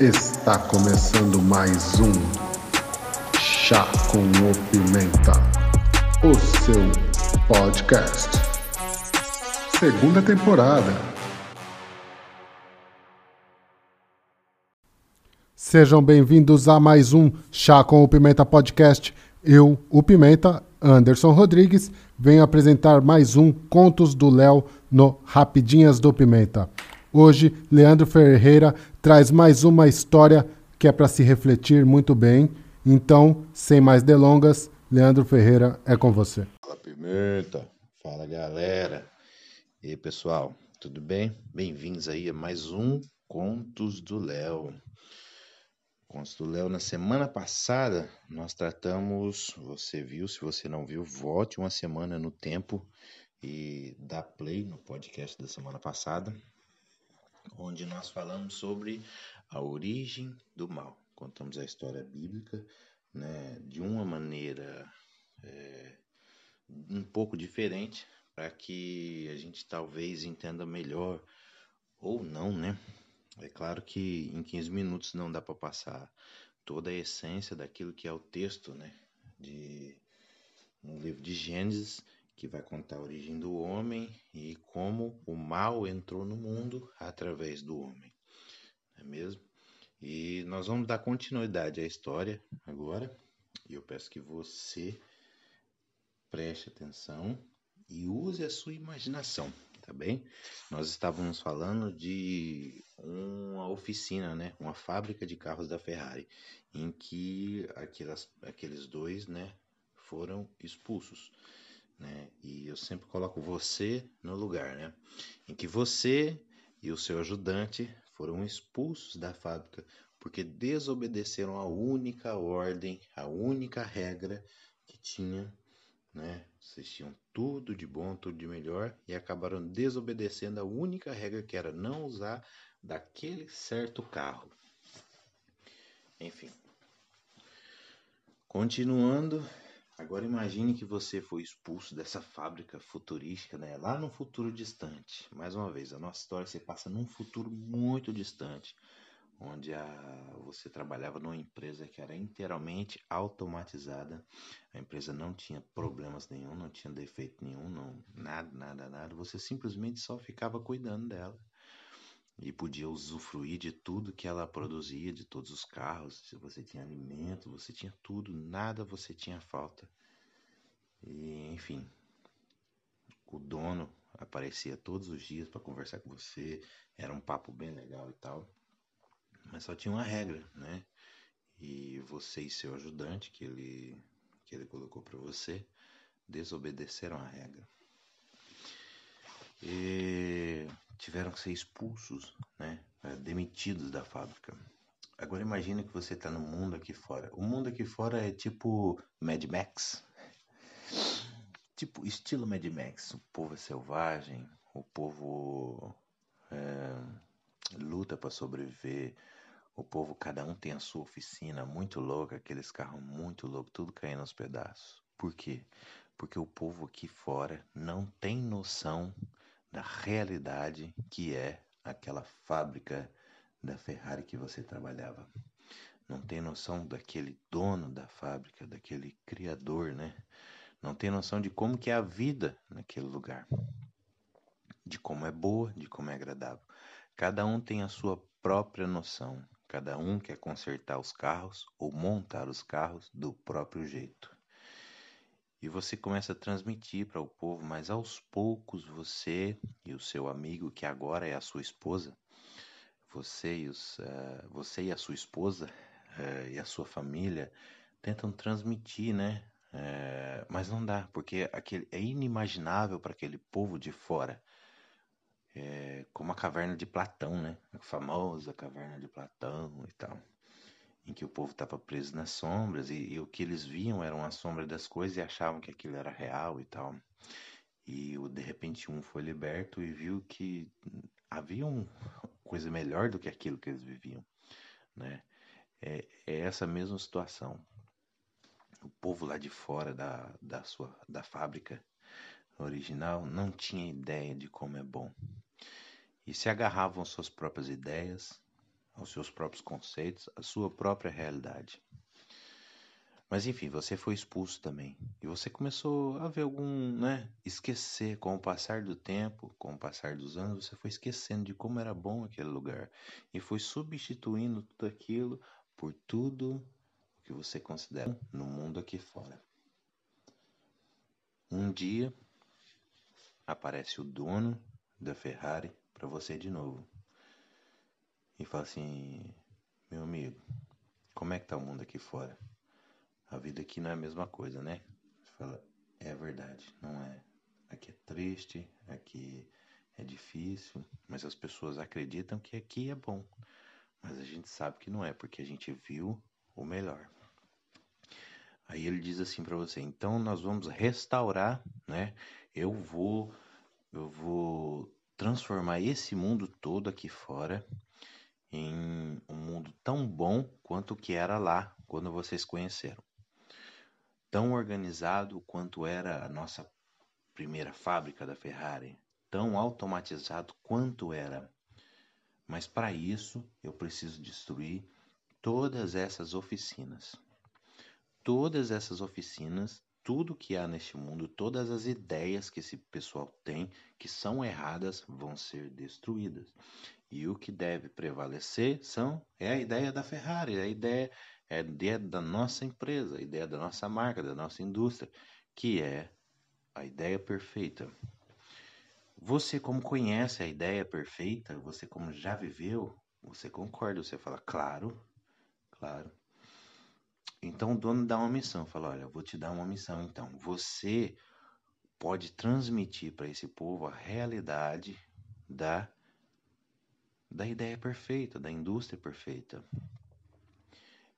Está começando mais um Chá com o Pimenta, o seu podcast. Segunda temporada. Sejam bem-vindos a mais um Chá com o Pimenta podcast. Eu, o Pimenta, Anderson Rodrigues, venho apresentar mais um Contos do Léo no Rapidinhas do Pimenta. Hoje, Leandro Ferreira traz mais uma história que é para se refletir muito bem. Então, sem mais delongas, Leandro Ferreira é com você. Fala Pimenta, fala galera. E aí pessoal, tudo bem? Bem-vindos aí a mais um Contos do Léo. Contos do Léo, na semana passada nós tratamos, você viu, se você não viu, volte uma semana no tempo e dá play no podcast da semana passada onde nós falamos sobre a origem do mal. Contamos a história bíblica né, de uma maneira é, um pouco diferente para que a gente talvez entenda melhor ou não, né? É claro que em 15 minutos não dá para passar toda a essência daquilo que é o texto, né? De um livro de Gênesis que vai contar a origem do homem e como o mal entrou no mundo através do homem. Não é mesmo? E nós vamos dar continuidade à história agora. E eu peço que você preste atenção e use a sua imaginação, tá bem? Nós estávamos falando de uma oficina, né? Uma fábrica de carros da Ferrari, em que aquelas, aqueles dois, né, foram expulsos né? E eu sempre coloco você no lugar, né? Em que você e o seu ajudante foram expulsos da fábrica porque desobedeceram a única ordem, a única regra que tinha, né? Vocês tinham tudo de bom, tudo de melhor e acabaram desobedecendo a única regra que era não usar daquele certo carro. Enfim. Continuando, Agora imagine que você foi expulso dessa fábrica futurística, né? Lá no futuro distante. Mais uma vez, a nossa história se passa num futuro muito distante, onde a, você trabalhava numa empresa que era inteiramente automatizada. A empresa não tinha problemas nenhum, não tinha defeito nenhum, não, nada, nada, nada. Você simplesmente só ficava cuidando dela e podia usufruir de tudo que ela produzia, de todos os carros. Se você tinha alimento, você tinha tudo, nada você tinha falta. E enfim, o dono aparecia todos os dias para conversar com você, era um papo bem legal e tal. Mas só tinha uma regra, né? E você e seu ajudante que ele que ele colocou para você desobedeceram a regra. E tiveram que ser expulsos, né? É, demitidos da fábrica. Agora imagine que você está no mundo aqui fora. O mundo aqui fora é tipo Mad Max. Tipo, estilo Mad Max. O povo é selvagem, o povo é, luta para sobreviver. O povo, cada um tem a sua oficina muito louca, aqueles carros muito loucos, tudo caindo aos pedaços. Por quê? Porque o povo aqui fora não tem noção da realidade que é aquela fábrica da Ferrari que você trabalhava. Não tem noção daquele dono da fábrica, daquele criador, né? Não tem noção de como que é a vida naquele lugar. De como é boa, de como é agradável. Cada um tem a sua própria noção. Cada um quer consertar os carros ou montar os carros do próprio jeito e você começa a transmitir para o povo, mas aos poucos você e o seu amigo, que agora é a sua esposa, você e, os, uh, você e a sua esposa uh, e a sua família tentam transmitir, né? Uh, mas não dá, porque aquele, é inimaginável para aquele povo de fora. É, como a caverna de Platão, né? A famosa caverna de Platão e tal em que o povo estava preso nas sombras e, e, o que eles viam eram a sombra das coisas e achavam que aquilo era real e tal. E de repente um foi liberto e viu que havia uma coisa melhor do que aquilo que eles viviam, né? É, é essa mesma situação. O povo lá de fora da, da, sua, da fábrica original não tinha ideia de como é bom. E se agarravam às suas próprias ideias, os seus próprios conceitos, a sua própria realidade. Mas enfim, você foi expulso também. E você começou a ver algum, né? Esquecer com o passar do tempo, com o passar dos anos, você foi esquecendo de como era bom aquele lugar. E foi substituindo tudo aquilo por tudo que você considera no mundo aqui fora. Um dia aparece o dono da Ferrari para você de novo. E fala assim: Meu amigo, como é que tá o mundo aqui fora? A vida aqui não é a mesma coisa, né? Você fala, é verdade, não é. Aqui é triste, aqui é difícil, mas as pessoas acreditam que aqui é bom. Mas a gente sabe que não é, porque a gente viu o melhor. Aí ele diz assim para você: "Então nós vamos restaurar, né? Eu vou eu vou transformar esse mundo todo aqui fora em um mundo tão bom quanto que era lá quando vocês conheceram tão organizado quanto era a nossa primeira fábrica da Ferrari, tão automatizado quanto era. Mas para isso eu preciso destruir todas essas oficinas. Todas essas oficinas, tudo que há neste mundo, todas as ideias que esse pessoal tem que são erradas vão ser destruídas. E o que deve prevalecer são é a ideia da Ferrari, a ideia é a ideia da nossa empresa, a ideia da nossa marca, da nossa indústria, que é a ideia perfeita. Você, como conhece a ideia perfeita, você, como já viveu, você concorda, você fala, claro, claro. Então o dono dá uma missão, fala: Olha, vou te dar uma missão. Então, você pode transmitir para esse povo a realidade da, da ideia perfeita, da indústria perfeita.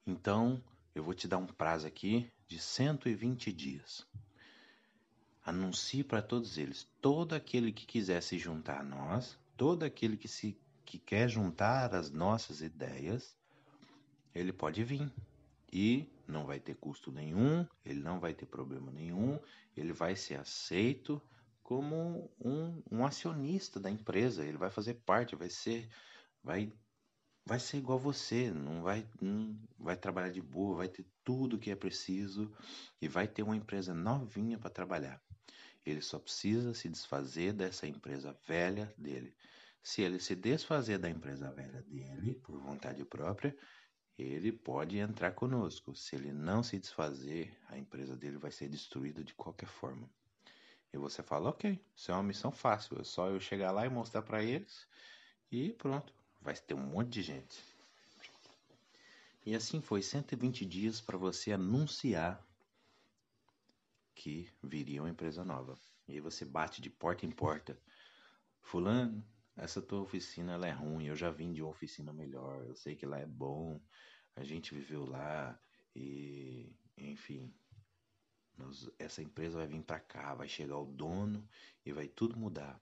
Então, eu vou te dar um prazo aqui de 120 dias. Anuncie para todos eles, todo aquele que quiser se juntar a nós, todo aquele que se que quer juntar as nossas ideias, ele pode vir. E não vai ter custo nenhum, ele não vai ter problema nenhum, ele vai ser aceito como um, um acionista da empresa, ele vai fazer parte, vai ser, vai vai ser igual você, não vai, não vai trabalhar de boa, vai ter tudo o que é preciso e vai ter uma empresa novinha para trabalhar. Ele só precisa se desfazer dessa empresa velha dele. Se ele se desfazer da empresa velha dele por vontade própria, ele pode entrar conosco. Se ele não se desfazer, a empresa dele vai ser destruída de qualquer forma. E você fala, ok, isso é uma missão fácil, é só eu chegar lá e mostrar para eles e pronto vai ter um monte de gente. E assim foi 120 dias para você anunciar que viria uma empresa nova. E aí você bate de porta em porta. Fulano, essa tua oficina ela é ruim, eu já vim de uma oficina melhor, eu sei que lá é bom, a gente viveu lá e enfim, nós, essa empresa vai vir para cá, vai chegar o dono e vai tudo mudar.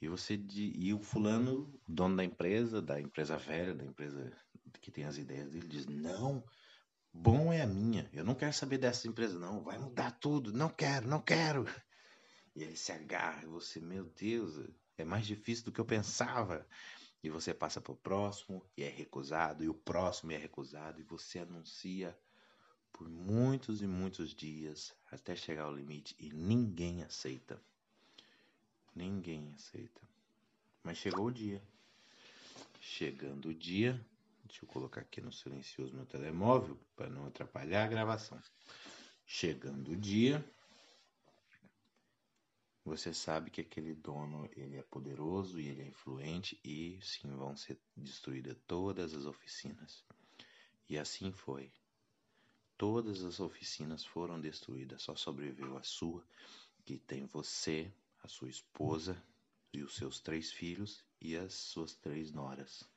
E você e o fulano, dono da empresa, da empresa velha, da empresa que tem as ideias dele, diz: "Não, bom é a minha. Eu não quero saber dessa empresa não, vai mudar tudo. Não quero, não quero". E ele se agarra, e você, meu Deus, é mais difícil do que eu pensava. E você passa para o próximo e é recusado, e o próximo é recusado, e você anuncia por muitos e muitos dias até chegar ao limite e ninguém aceita. Ninguém aceita. Mas chegou o dia. Chegando o dia, deixa eu colocar aqui no silencioso meu telemóvel para não atrapalhar a gravação. Chegando o dia, você sabe que aquele dono ele é poderoso e ele é influente e sim vão ser destruídas todas as oficinas. E assim foi. Todas as oficinas foram destruídas, só sobreviveu a sua, que tem você, a sua esposa e os seus três filhos e as suas três noras.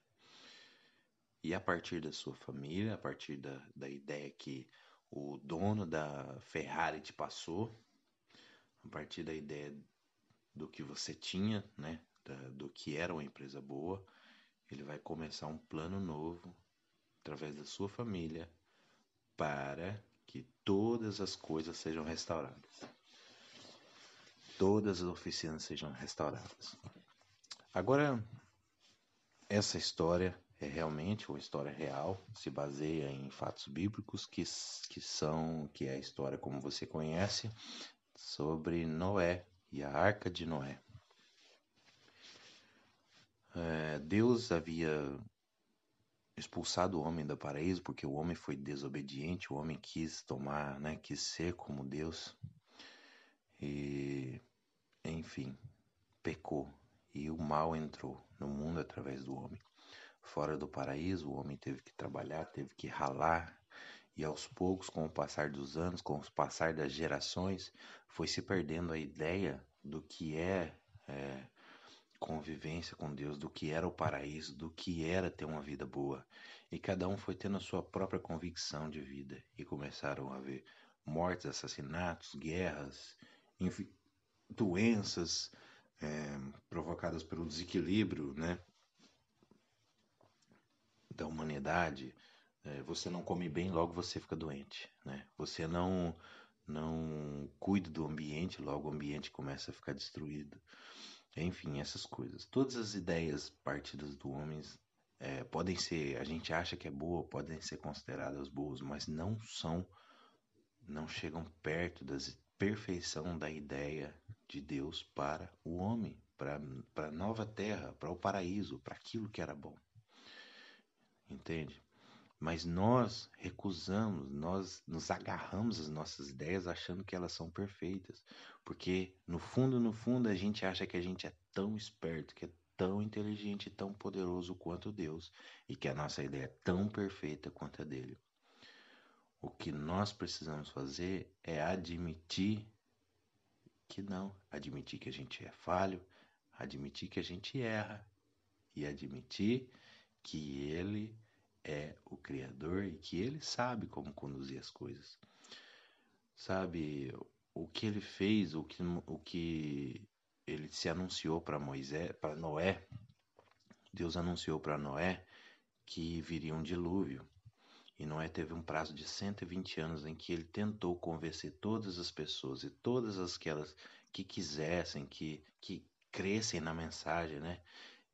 E a partir da sua família, a partir da, da ideia que o dono da Ferrari te passou, a partir da ideia do que você tinha, né, da, do que era uma empresa boa, ele vai começar um plano novo através da sua família para que todas as coisas sejam restauradas todas as oficinas sejam restauradas. Agora, essa história é realmente uma história real, se baseia em fatos bíblicos que, que são que é a história como você conhece sobre Noé e a Arca de Noé. É, Deus havia expulsado o homem do paraíso porque o homem foi desobediente, o homem quis tomar, né, quis ser como Deus e enfim pecou e o mal entrou no mundo através do homem. Fora do paraíso, o homem teve que trabalhar, teve que ralar, e aos poucos, com o passar dos anos, com o passar das gerações, foi se perdendo a ideia do que é, é convivência com Deus, do que era o paraíso, do que era ter uma vida boa. E cada um foi tendo a sua própria convicção de vida, e começaram a haver mortes, assassinatos, guerras, enfim, doenças é, provocadas pelo desequilíbrio né, da humanidade, é, você não come bem, logo você fica doente, né? Você não não cuida do ambiente, logo o ambiente começa a ficar destruído. Enfim, essas coisas. Todas as ideias partidas do homem é, podem ser, a gente acha que é boa, podem ser consideradas boas, mas não são, não chegam perto da perfeição da ideia de Deus para o homem, para a nova terra, para o paraíso, para aquilo que era bom entende? Mas nós recusamos, nós nos agarramos às nossas ideias achando que elas são perfeitas, porque no fundo, no fundo, a gente acha que a gente é tão esperto, que é tão inteligente e tão poderoso quanto Deus, e que a nossa ideia é tão perfeita quanto a dele. O que nós precisamos fazer é admitir que não, admitir que a gente é falho, admitir que a gente erra e admitir que ele é o Criador e que ele sabe como conduzir as coisas. Sabe, o que ele fez, o que, o que ele se anunciou para Moisés, para Noé, Deus anunciou para Noé que viria um dilúvio. E Noé teve um prazo de 120 anos em que ele tentou convencer todas as pessoas e todas aquelas que quisessem, que, que crescem na mensagem, né?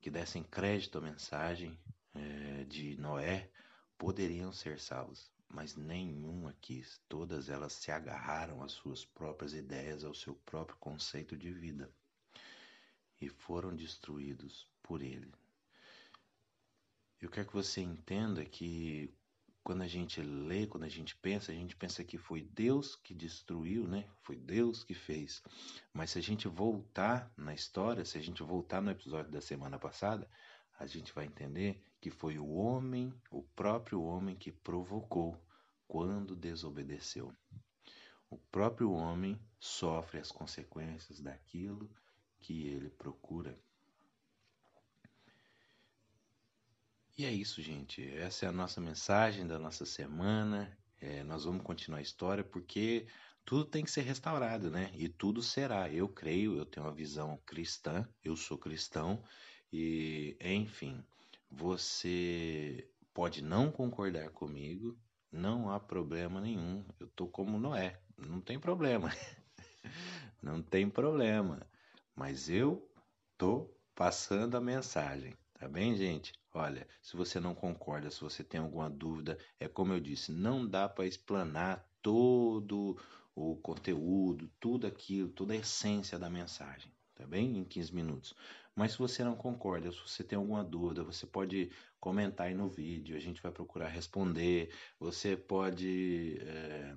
que dessem crédito à mensagem, é, de Noé poderiam ser salvos, mas nenhuma quis. Todas elas se agarraram às suas próprias ideias, ao seu próprio conceito de vida e foram destruídos por ele. Eu quero que você entenda que quando a gente lê, quando a gente pensa, a gente pensa que foi Deus que destruiu, né? Foi Deus que fez. Mas se a gente voltar na história, se a gente voltar no episódio da semana passada, a gente vai entender que foi o homem, o próprio homem, que provocou quando desobedeceu. O próprio homem sofre as consequências daquilo que ele procura. E é isso, gente. Essa é a nossa mensagem da nossa semana. É, nós vamos continuar a história porque tudo tem que ser restaurado, né? E tudo será. Eu creio, eu tenho uma visão cristã, eu sou cristão e, enfim, você pode não concordar comigo, não há problema nenhum. Eu tô como Noé, não tem problema. não tem problema. Mas eu tô passando a mensagem, tá bem, gente? Olha, se você não concorda, se você tem alguma dúvida, é como eu disse, não dá para explanar todo o conteúdo, tudo aquilo, toda a essência da mensagem, tá bem? Em 15 minutos. Mas se você não concorda, se você tem alguma dúvida, você pode comentar aí no vídeo, a gente vai procurar responder. Você pode, é,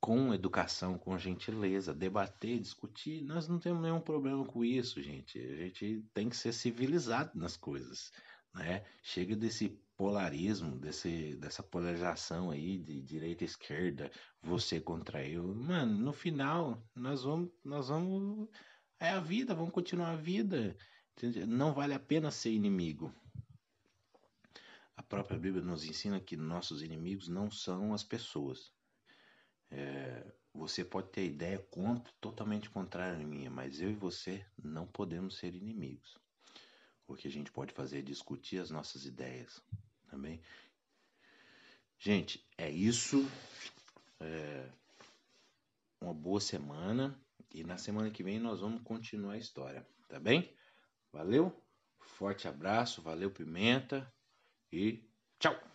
com educação, com gentileza, debater, discutir. Nós não temos nenhum problema com isso, gente. A gente tem que ser civilizado nas coisas. Né? Chega desse polarismo, desse, dessa polarização aí de direita e esquerda, você contra eu. Mano, no final, nós vamos, nós vamos é a vida, vamos continuar a vida. Não vale a pena ser inimigo. A própria Bíblia nos ensina que nossos inimigos não são as pessoas. É, você pode ter ideia contra, totalmente contrária à minha, mas eu e você não podemos ser inimigos. O que a gente pode fazer é discutir as nossas ideias também. Gente, é isso. É uma boa semana. E na semana que vem nós vamos continuar a história, tá bem? Valeu? Forte abraço, valeu Pimenta e tchau!